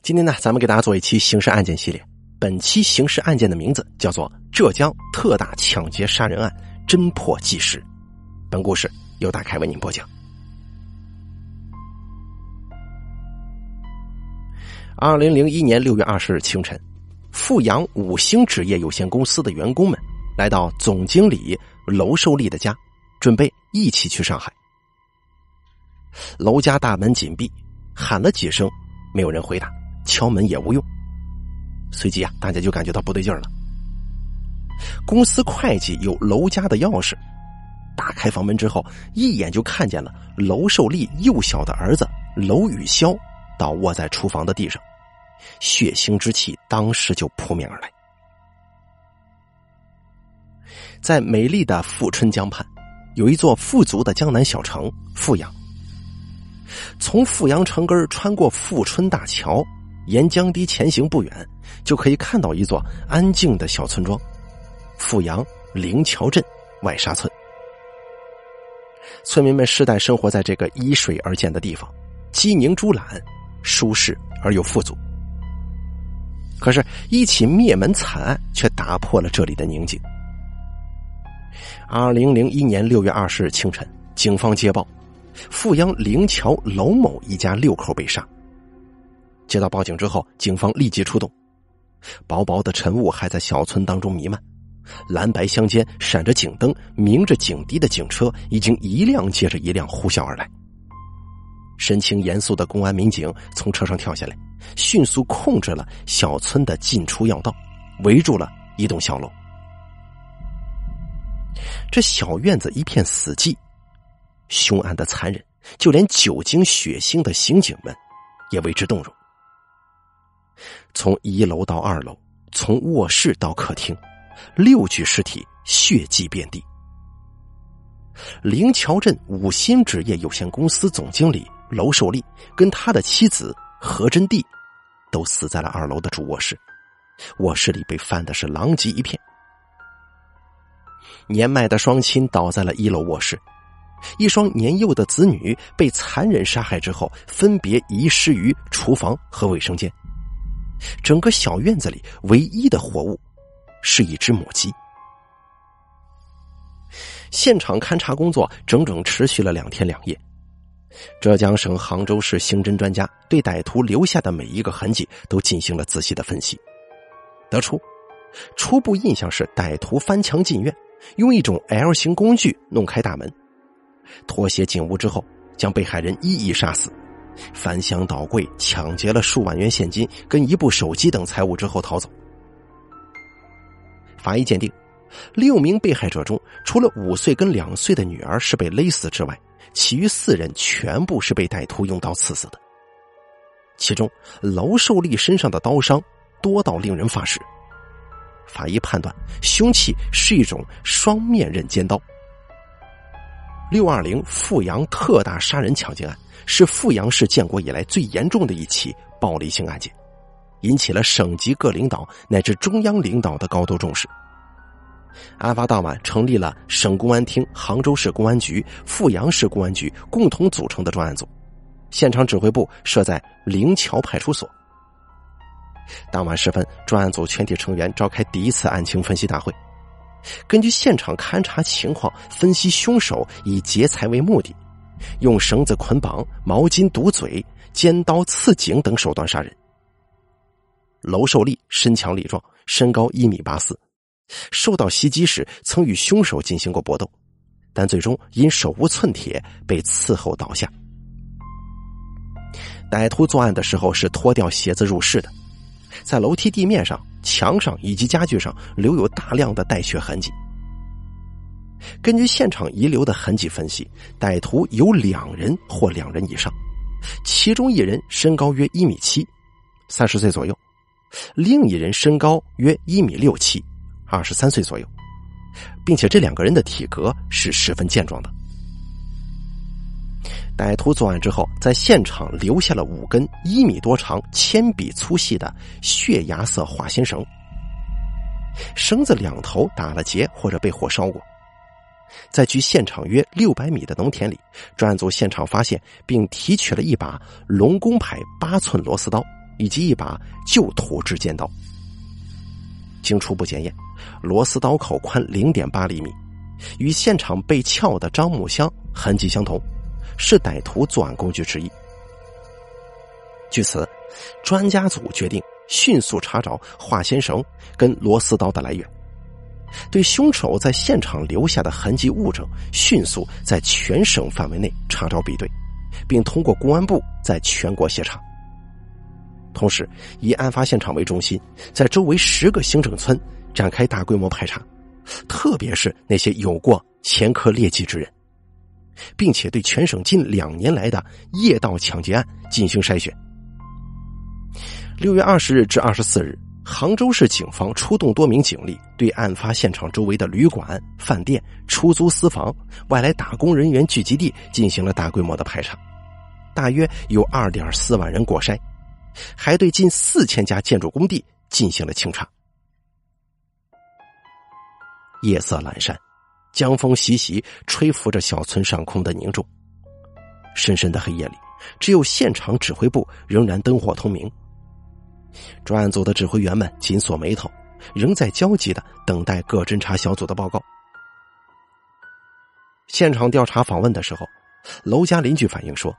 今天呢，咱们给大家做一期刑事案件系列。本期刑事案件的名字叫做《浙江特大抢劫杀人案侦破纪实》。本故事由大凯为您播讲。二零零一年六月二十日清晨，富阳五星纸业有限公司的员工们来到总经理娄寿利的家，准备一起去上海。楼家大门紧闭，喊了几声，没有人回答。敲门也无用，随即啊，大家就感觉到不对劲了。公司会计有楼家的钥匙，打开房门之后，一眼就看见了楼寿利幼小的儿子楼宇潇倒卧在厨房的地上，血腥之气当时就扑面而来。在美丽的富春江畔，有一座富足的江南小城富阳。从富阳城根穿过富春大桥。沿江堤前行不远，就可以看到一座安静的小村庄——富阳灵桥镇外沙村。村民们世代生活在这个依水而建的地方，鸡鸣猪懒，舒适而又富足。可是，一起灭门惨案却打破了这里的宁静。二零零一年六月二十日清晨，警方接报，富阳灵桥娄某一家六口被杀。接到报警之后，警方立即出动。薄薄的晨雾还在小村当中弥漫，蓝白相间，闪着警灯、鸣着警笛的警车已经一辆接着一辆呼啸而来。神情严肃的公安民警从车上跳下来，迅速控制了小村的进出要道，围住了一栋小楼。这小院子一片死寂，凶案的残忍，就连久经血腥的刑警们也为之动容。从一楼到二楼，从卧室到客厅，六具尸体血迹遍地。灵桥镇五新纸业有限公司总经理娄寿利跟他的妻子何真娣，都死在了二楼的主卧室，卧室里被翻的是狼藉一片。年迈的双亲倒在了一楼卧室，一双年幼的子女被残忍杀害之后，分别遗失于厨房和卫生间。整个小院子里唯一的活物，是一只母鸡。现场勘查工作整整持续了两天两夜。浙江省杭州市刑侦专家对歹徒留下的每一个痕迹都进行了仔细的分析，得出初步印象是歹徒翻墙进院，用一种 L 型工具弄开大门，脱鞋进屋之后，将被害人一一杀死。翻箱倒柜，抢劫了数万元现金跟一部手机等财物之后逃走。法医鉴定，六名被害者中，除了五岁跟两岁的女儿是被勒死之外，其余四人全部是被歹徒用刀刺死的。其中，娄寿利身上的刀伤多到令人发指。法医判断，凶器是一种双面刃尖刀。六二零富阳特大杀人抢劫案。是富阳市建国以来最严重的一起暴力性案件，引起了省级各领导乃至中央领导的高度重视。案发当晚，成立了省公安厅、杭州市公安局、富阳市公安局共同组成的专案组，现场指挥部设在灵桥派出所。当晚时分，专案组全体成员召开第一次案情分析大会，根据现场勘查情况，分析凶手以劫财为目的。用绳子捆绑、毛巾堵嘴、尖刀刺颈等手段杀人。娄寿利身强力壮，身高一米八四，受到袭击时曾与凶手进行过搏斗，但最终因手无寸铁被伺候倒下。歹徒作案的时候是脱掉鞋子入室的，在楼梯地面上、墙上以及家具上留有大量的带血痕迹。根据现场遗留的痕迹分析，歹徒有两人或两人以上，其中一人身高约一米七，三十岁左右；另一人身高约一米六七，二十三岁左右，并且这两个人的体格是十分健壮的。歹徒作案之后，在现场留下了五根一米多长、铅笔粗细的血牙色化纤绳，绳子两头打了结或者被火烧过。在距现场约六百米的农田里，专案组现场发现并提取了一把龙工牌八寸螺丝刀，以及一把旧土制尖刀。经初步检验，螺丝刀口宽零点八厘米，与现场被撬的樟木箱痕迹相同，是歹徒作案工具之一。据此，专家组决定迅速查找化纤绳跟螺丝刀的来源，对凶手在现场留下的痕迹物证迅速在全省范围内查找比对，并通过公安部在全国协查。同时，以案发现场为中心，在周围十个行政村展开大规模排查，特别是那些有过前科劣迹之人，并且对全省近两年来的夜盗抢劫案进行筛选。六月二十日至二十四日，杭州市警方出动多名警力，对案发现场周围的旅馆、饭店、出租私房、外来打工人员聚集地进行了大规模的排查，大约有二点四万人过筛，还对近四千家建筑工地进行了清查。夜色阑珊，江风习习，吹拂着小村上空的凝重。深深的黑夜里，只有现场指挥部仍然灯火通明。专案组的指挥员们紧锁眉头，仍在焦急的等待各侦查小组的报告。现场调查访问的时候，楼家邻居反映说，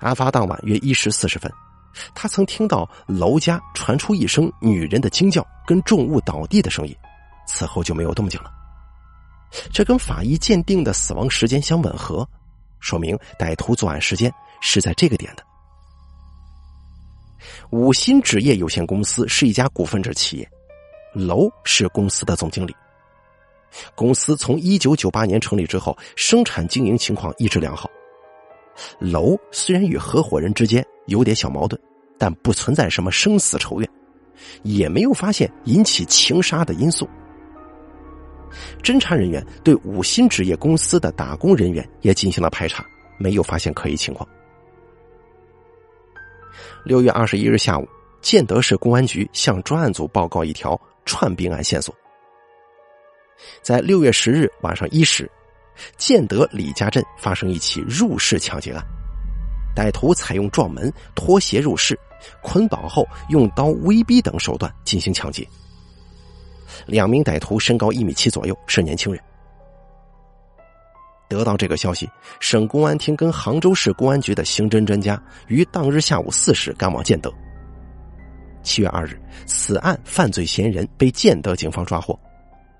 案发当晚约一时四十分，他曾听到楼家传出一声女人的惊叫跟重物倒地的声音，此后就没有动静了。这跟法医鉴定的死亡时间相吻合，说明歹徒作案时间是在这个点的。五星纸业有限公司是一家股份制企业，楼是公司的总经理。公司从一九九八年成立之后，生产经营情况一直良好。楼虽然与合伙人之间有点小矛盾，但不存在什么生死仇怨，也没有发现引起情杀的因素。侦查人员对五鑫纸业公司的打工人员也进行了排查，没有发现可疑情况。六月二十一日下午，建德市公安局向专案组报告一条串并案线索。在六月十日晚上一时，建德李家镇发生一起入室抢劫案，歹徒采用撞门、脱鞋入室、捆绑后用刀威逼等手段进行抢劫。两名歹徒身高一米七左右，是年轻人。得到这个消息，省公安厅跟杭州市公安局的刑侦专家于当日下午四时赶往建德。七月二日，此案犯罪嫌疑人被建德警方抓获，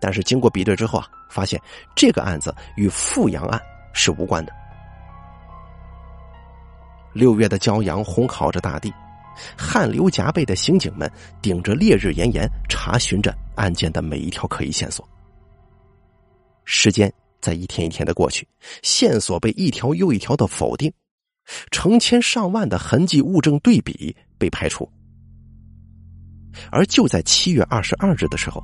但是经过比对之后啊，发现这个案子与富阳案是无关的。六月的骄阳烘烤着大地，汗流浃背的刑警们顶着烈日炎炎，查询着案件的每一条可疑线索。时间。在一天一天的过去，线索被一条又一条的否定，成千上万的痕迹物证对比被排除。而就在七月二十二日的时候，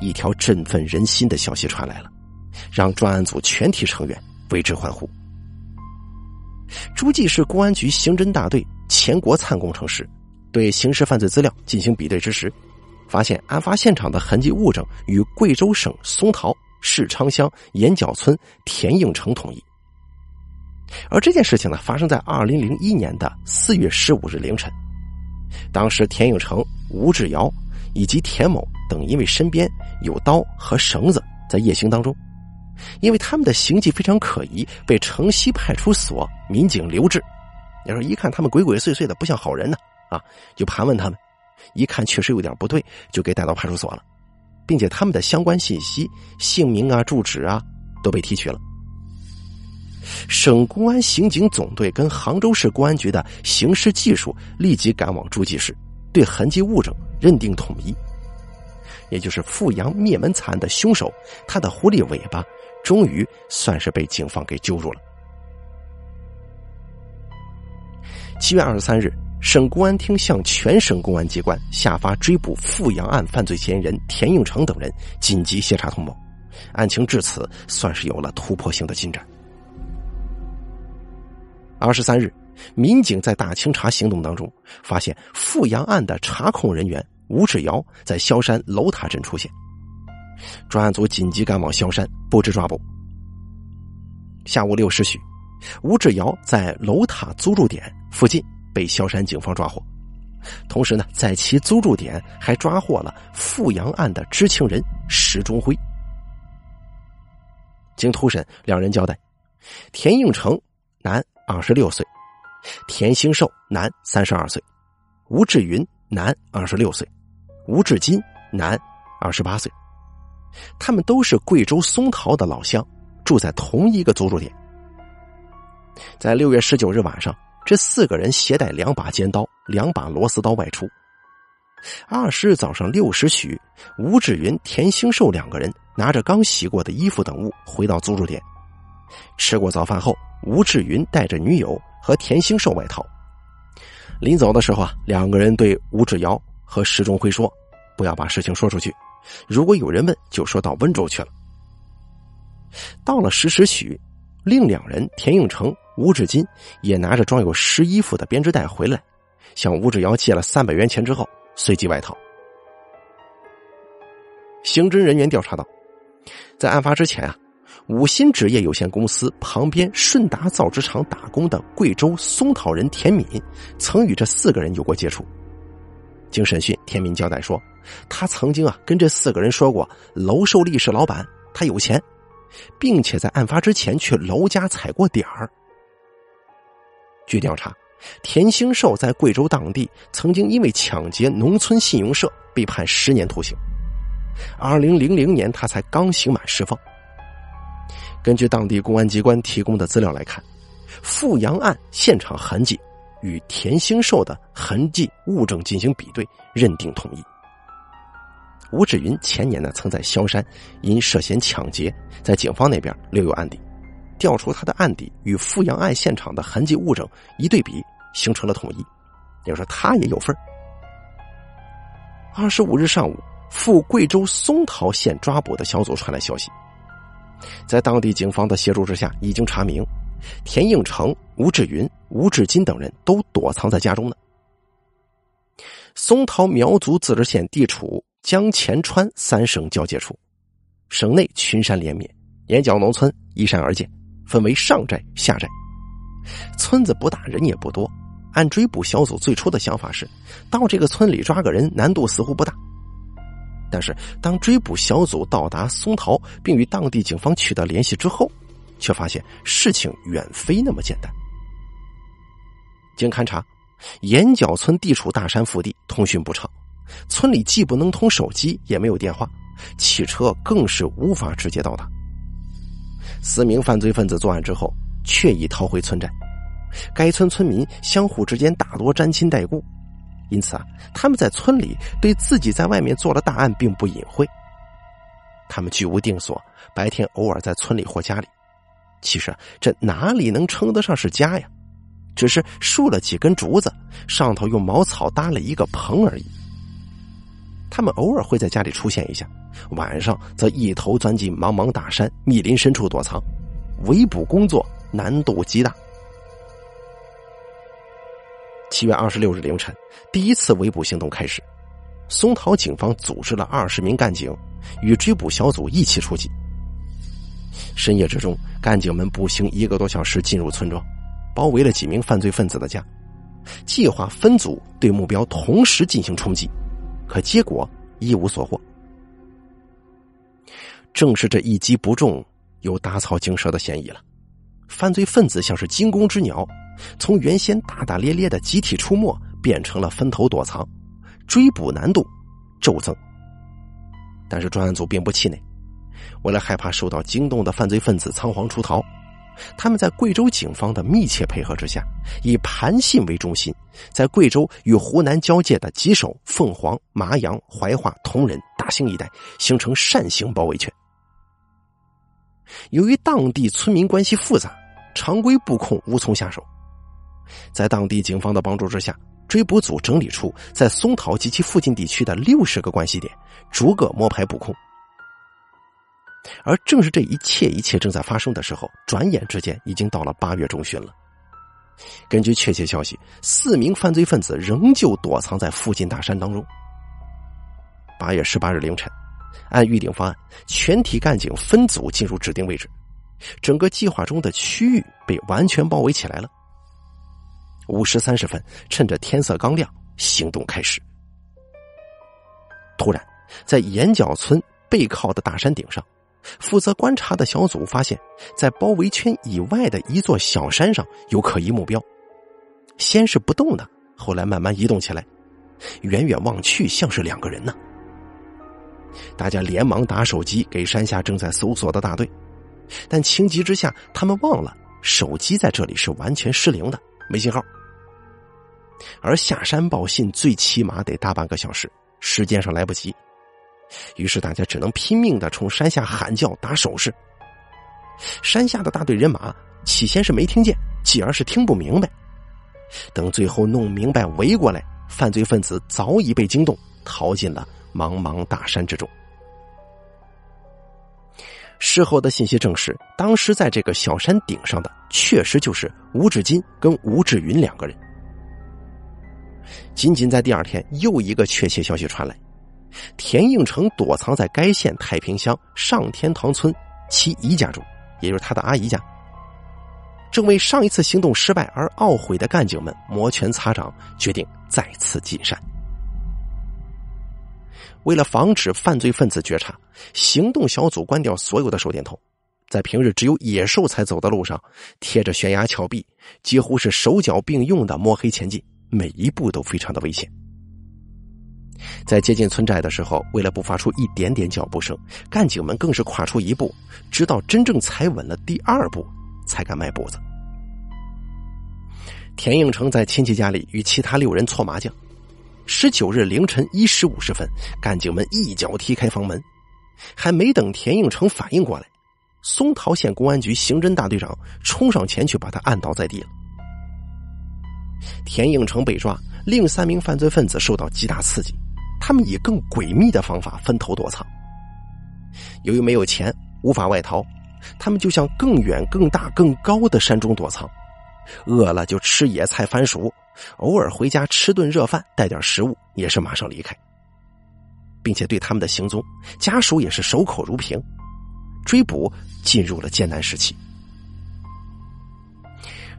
一条振奋人心的消息传来了，让专案组全体成员为之欢呼。诸暨市公安局刑侦大队钱国灿工程师对刑事犯罪资料进行比对之时，发现案发现场的痕迹物证与贵州省松桃。市昌乡岩角村田应成同意，而这件事情呢，发生在二零零一年的四月十五日凌晨。当时田应成、吴志尧以及田某等，因为身边有刀和绳子，在夜行当中，因为他们的行迹非常可疑，被城西派出所民警留置。你说，一看他们鬼鬼祟祟的，不像好人呢，啊，就盘问他们，一看确实有点不对，就给带到派出所了。并且他们的相关信息、姓名啊、住址啊都被提取了。省公安刑警总队跟杭州市公安局的刑事技术立即赶往诸暨市，对痕迹物证认定统一。也就是富阳灭门惨案的凶手，他的狐狸尾巴终于算是被警方给揪住了。七月二十三日。省公安厅向全省公安机关下发追捕富阳案犯罪嫌疑人田应成等人紧急协查通报，案情至此算是有了突破性的进展。二十三日，民警在大清查行动当中发现富阳案的查控人员吴志尧在萧山楼塔镇出现，专案组紧急赶往萧山布置抓捕。下午六时许，吴志尧在楼塔租住点附近。被萧山警方抓获，同时呢，在其租住点还抓获了富阳案的知情人石中辉。经突审，两人交代：田应成，男，二十六岁；田兴寿，男，三十二岁；吴志云，男，二十六岁；吴志金，男，二十八岁。他们都是贵州松桃的老乡，住在同一个租住点。在六月十九日晚上，这四个人携带两把尖刀、两把螺丝刀外出。二十日早上六时许，吴志云、田兴寿两个人拿着刚洗过的衣服等物回到租住点。吃过早饭后，吴志云带着女友和田兴寿外逃。临走的时候啊，两个人对吴志尧和石中辉说：“不要把事情说出去。”如果有人问，就说到温州去了。到了十时许，另两人田应成、吴志金也拿着装有湿衣服的编织袋回来，向吴志尧借了三百元钱之后，随即外逃。刑侦人员调查到，在案发之前啊，五鑫纸业有限公司旁边顺达造纸厂打工的贵州松桃人田敏，曾与这四个人有过接触。经审讯，田敏交代说。他曾经啊跟这四个人说过，娄寿利是老板，他有钱，并且在案发之前去娄家踩过点儿。据调查，田兴寿在贵州当地曾经因为抢劫农村信用社被判十年徒刑，二零零零年他才刚刑满释放。根据当地公安机关提供的资料来看，富阳案现场痕迹与田兴寿的痕迹物证进行比对，认定统一。吴志云前年呢，曾在萧山因涉嫌抢劫，在警方那边留有案底，调出他的案底与富阳案现场的痕迹物证一对比，形成了统一，也就说他也有份二十五日上午，赴贵州松桃县抓捕的小组传来消息，在当地警方的协助之下，已经查明田应成、吴志云、吴志金等人都躲藏在家中呢。松桃苗族自治县地处。江前川三省交界处，省内群山连绵，沿角农村依山而建，分为上寨、下寨。村子不大，人也不多。按追捕小组最初的想法是，到这个村里抓个人难度似乎不大。但是，当追捕小组到达松桃，并与当地警方取得联系之后，却发现事情远非那么简单。经勘查，岩角村地处大山腹地，通讯不畅。村里既不能通手机，也没有电话，汽车更是无法直接到达。四名犯罪分子作案之后，却已逃回村寨。该村村民相互之间大多沾亲带故，因此啊，他们在村里对自己在外面做了大案并不隐晦。他们居无定所，白天偶尔在村里或家里。其实这哪里能称得上是家呀？只是竖了几根竹子，上头用茅草搭了一个棚而已。他们偶尔会在家里出现一下，晚上则一头钻进茫茫大山密林深处躲藏，围捕工作难度极大。七月二十六日凌晨，第一次围捕行动开始，松桃警方组织了二十名干警，与追捕小组一起出击。深夜之中，干警们步行一个多小时进入村庄，包围了几名犯罪分子的家，计划分组对目标同时进行冲击。可结果一无所获。正是这一击不中，有打草惊蛇的嫌疑了。犯罪分子像是惊弓之鸟，从原先大大咧咧的集体出没，变成了分头躲藏，追捕难度骤增。但是专案组并不气馁，为了害怕受到惊动的犯罪分子仓皇出逃。他们在贵州警方的密切配合之下，以盘信为中心，在贵州与湖南交界的吉首、凤凰、麻阳、怀化、铜仁、大兴一带形成扇形包围圈。由于当地村民关系复杂，常规布控无从下手。在当地警方的帮助之下，追捕组整理出在松桃及其附近地区的六十个关系点，逐个摸排布控。而正是这一切一切正在发生的时候，转眼之间已经到了八月中旬了。根据确切消息，四名犯罪分子仍旧躲藏在附近大山当中。八月十八日凌晨，按预定方案，全体干警分组进入指定位置，整个计划中的区域被完全包围起来了。五时三十分，趁着天色刚亮，行动开始。突然，在岩角村背靠的大山顶上，负责观察的小组发现，在包围圈以外的一座小山上有可疑目标。先是不动的，后来慢慢移动起来，远远望去像是两个人呢。大家连忙打手机给山下正在搜索的大队，但情急之下，他们忘了手机在这里是完全失灵的，没信号。而下山报信最起码得大半个小时，时间上来不及，于是大家只能拼命的冲山下喊叫、打手势。山下的大队人马起先是没听见，继而是听不明白。等最后弄明白围过来，犯罪分子早已被惊动，逃进了茫茫大山之中。事后的信息证实，当时在这个小山顶上的，确实就是吴志金跟吴志云两个人。仅仅在第二天，又一个确切消息传来：田应成躲藏在该县太平乡上天堂村其姨家中，也就是他的阿姨家。正为上一次行动失败而懊悔的干警们摩拳擦掌，决定再次进山。为了防止犯罪分子觉察，行动小组关掉所有的手电筒，在平日只有野兽才走的路上，贴着悬崖峭壁，几乎是手脚并用的摸黑前进，每一步都非常的危险。在接近村寨的时候，为了不发出一点点脚步声，干警们更是跨出一步，直到真正踩稳了第二步。才敢迈步子。田应成在亲戚家里与其他六人搓麻将。十九日凌晨一时五十分，干警们一脚踢开房门，还没等田应成反应过来，松桃县公安局刑侦大队长冲上前去把他按倒在地了。田应成被抓，另三名犯罪分子受到极大刺激，他们以更诡秘的方法分头躲藏。由于没有钱，无法外逃。他们就向更远、更大、更高的山中躲藏，饿了就吃野菜、番薯，偶尔回家吃顿热饭，带点食物，也是马上离开，并且对他们的行踪，家属也是守口如瓶。追捕进入了艰难时期。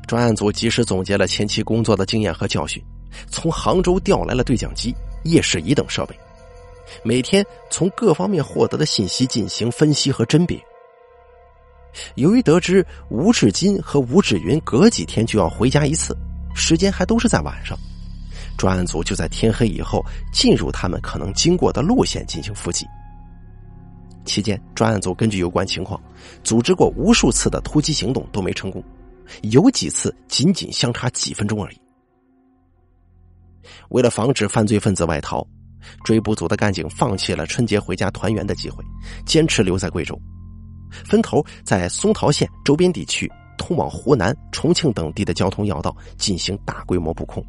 专案组及时总结了前期工作的经验和教训，从杭州调来了对讲机、夜视仪等设备，每天从各方面获得的信息进行分析和甄别。由于得知吴志金和吴志云隔几天就要回家一次，时间还都是在晚上，专案组就在天黑以后进入他们可能经过的路线进行伏击。期间，专案组根据有关情况，组织过无数次的突击行动都没成功，有几次仅仅相差几分钟而已。为了防止犯罪分子外逃，追捕组的干警放弃了春节回家团圆的机会，坚持留在贵州。分头在松桃县周边地区、通往湖南、重庆等地的交通要道进行大规模布控，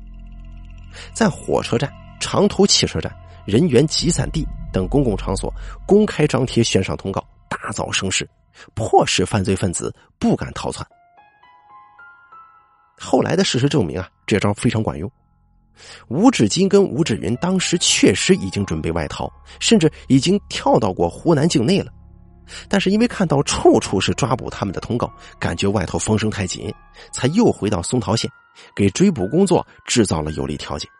在火车站、长途汽车站、人员集散地等公共场所公开张贴悬赏通告，大造声势，迫使犯罪分子不敢逃窜。后来的事实证明啊，这招非常管用。吴志金跟吴志云当时确实已经准备外逃，甚至已经跳到过湖南境内了。但是因为看到处处是抓捕他们的通告，感觉外头风声太紧，才又回到松桃县，给追捕工作制造了有利条件。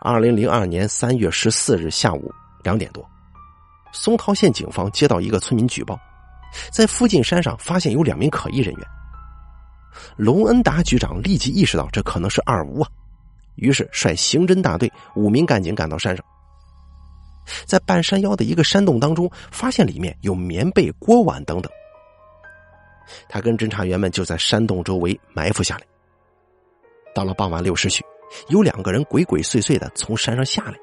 二零零二年三月十四日下午两点多，松桃县警方接到一个村民举报，在附近山上发现有两名可疑人员。隆恩达局长立即意识到这可能是二吴啊，于是率刑侦大队五名干警赶到山上。在半山腰的一个山洞当中，发现里面有棉被、锅碗等等。他跟侦查员们就在山洞周围埋伏下来。到了傍晚六时许，有两个人鬼鬼祟祟的从山上下来。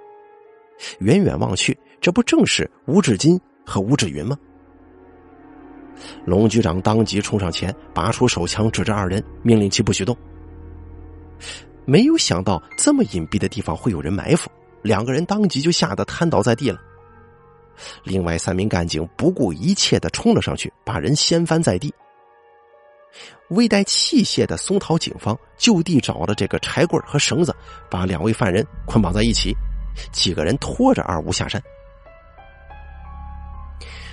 远远望去，这不正是吴志金和吴志云吗？龙局长当即冲上前，拔出手枪指着二人，命令其不许动。没有想到这么隐蔽的地方会有人埋伏。两个人当即就吓得瘫倒在地了。另外三名干警不顾一切的冲了上去，把人掀翻在地。未带器械的松桃警方就地找了这个柴棍和绳子，把两位犯人捆绑在一起。几个人拖着二吴下山。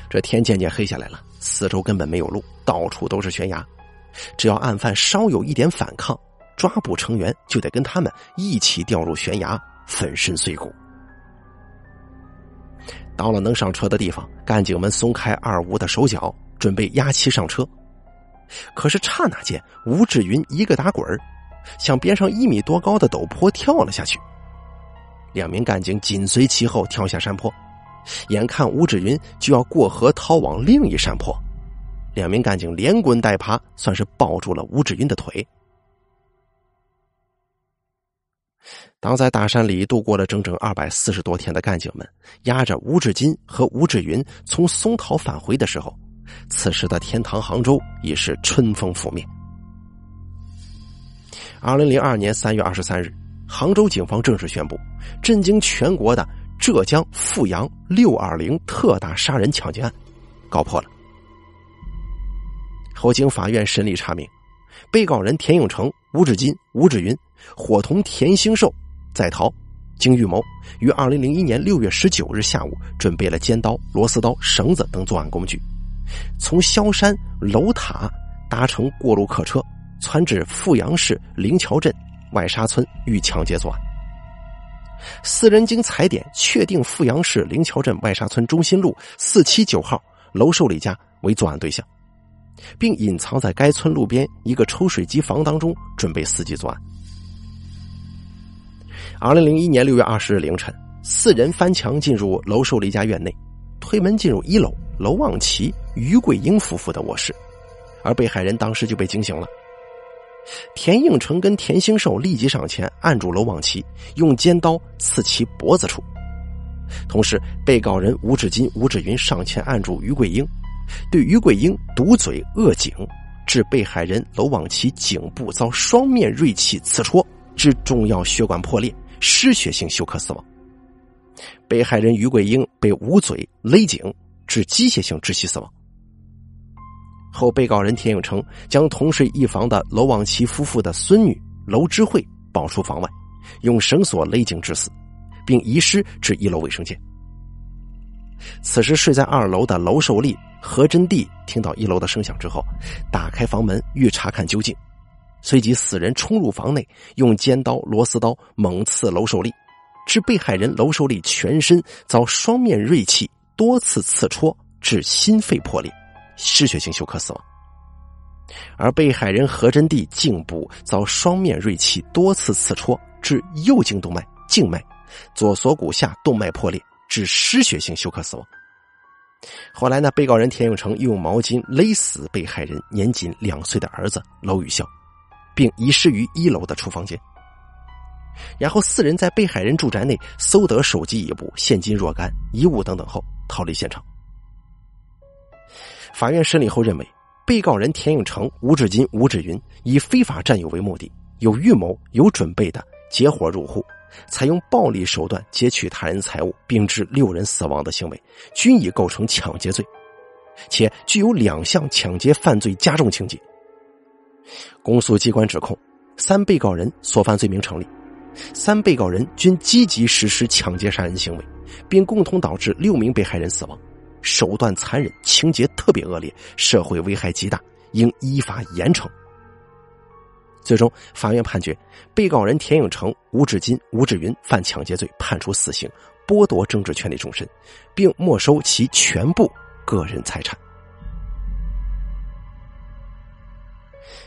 这天渐渐黑下来了，四周根本没有路，到处都是悬崖。只要案犯稍有一点反抗，抓捕成员就得跟他们一起掉入悬崖，粉身碎骨。到了能上车的地方，干警们松开二吴的手脚，准备押其上车。可是刹那间，吴志云一个打滚，向边上一米多高的陡坡跳了下去。两名干警紧随其后跳下山坡，眼看吴志云就要过河逃往另一山坡，两名干警连滚带爬，算是抱住了吴志云的腿。当在大山里度过了整整二百四十多天的干警们，押着吴志金和吴志云从松桃返回的时候，此时的天堂杭州已是春风拂面。二零零二年三月二十三日，杭州警方正式宣布，震惊全国的浙江富阳六二零特大杀人抢劫案告破了。后经法院审理查明，被告人田永成、吴志金、吴志云伙同田兴寿。在逃，经预谋，于二零零一年六月十九日下午，准备了尖刀、螺丝刀、绳子等作案工具，从萧山楼塔搭乘过路客车，窜至富阳市灵桥镇外沙村，欲抢劫作案。四人经踩点确定富阳市灵桥镇外沙村中心路四七九号楼受理家为作案对象，并隐藏在该村路边一个抽水机房当中，准备伺机作案。二零零一年六月二十日凌晨，四人翻墙进入楼寿丽家院内，推门进入一楼楼望琪、于桂英夫妇的卧室，而被害人当时就被惊醒了。田应成跟田兴寿立即上前按住楼望琪，用尖刀刺其脖子处，同时被告人吴志金、吴志云上前按住于桂英，对于桂英堵嘴扼颈，致被害人楼望琪颈部遭双面锐器刺戳，致重要血管破裂。失血性休克死亡。被害人于桂英被捂嘴勒颈，致机械性窒息死亡。后被告人田永成将同睡一房的楼望琪夫妇的孙女楼知慧抱出房外，用绳索勒颈致死，并遗失至一楼卫生间。此时睡在二楼的楼寿丽、何真娣听到一楼的声响之后，打开房门欲查看究竟。随即，死人冲入房内，用尖刀、螺丝刀猛刺娄寿利，致被害人娄寿利全身遭双面锐器多次刺戳，致心肺破裂，失血性休克死亡。而被害人何真娣颈部遭双面锐器多次刺戳，致右颈动脉、静脉、左锁骨下动脉破裂，致失血性休克死亡。后来呢，被告人田永成用毛巾勒死被害人年仅两岁的儿子娄宇潇。并遗失于一楼的厨房间。然后四人在被害人住宅内搜得手机一部、现金若干、衣物等等后逃离现场。法院审理后认为，被告人田永成、吴志金、吴志云以非法占有为目的，有预谋、有准备的结伙入户，采用暴力手段劫取他人财物，并致六人死亡的行为，均已构成抢劫罪，且具有两项抢劫犯罪加重情节。公诉机关指控，三被告人所犯罪名成立，三被告人均积极实施抢劫杀人行为，并共同导致六名被害人死亡，手段残忍，情节特别恶劣，社会危害极大，应依法严惩。最终，法院判决被告人田永成、吴志金、吴志云犯抢劫罪，判处死刑，剥夺政治权利终身，并没收其全部个人财产。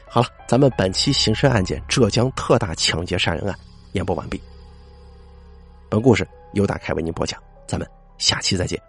好了，咱们本期刑事案件浙江特大抢劫杀人案演播完毕。本故事由大凯为您播讲，咱们下期再见。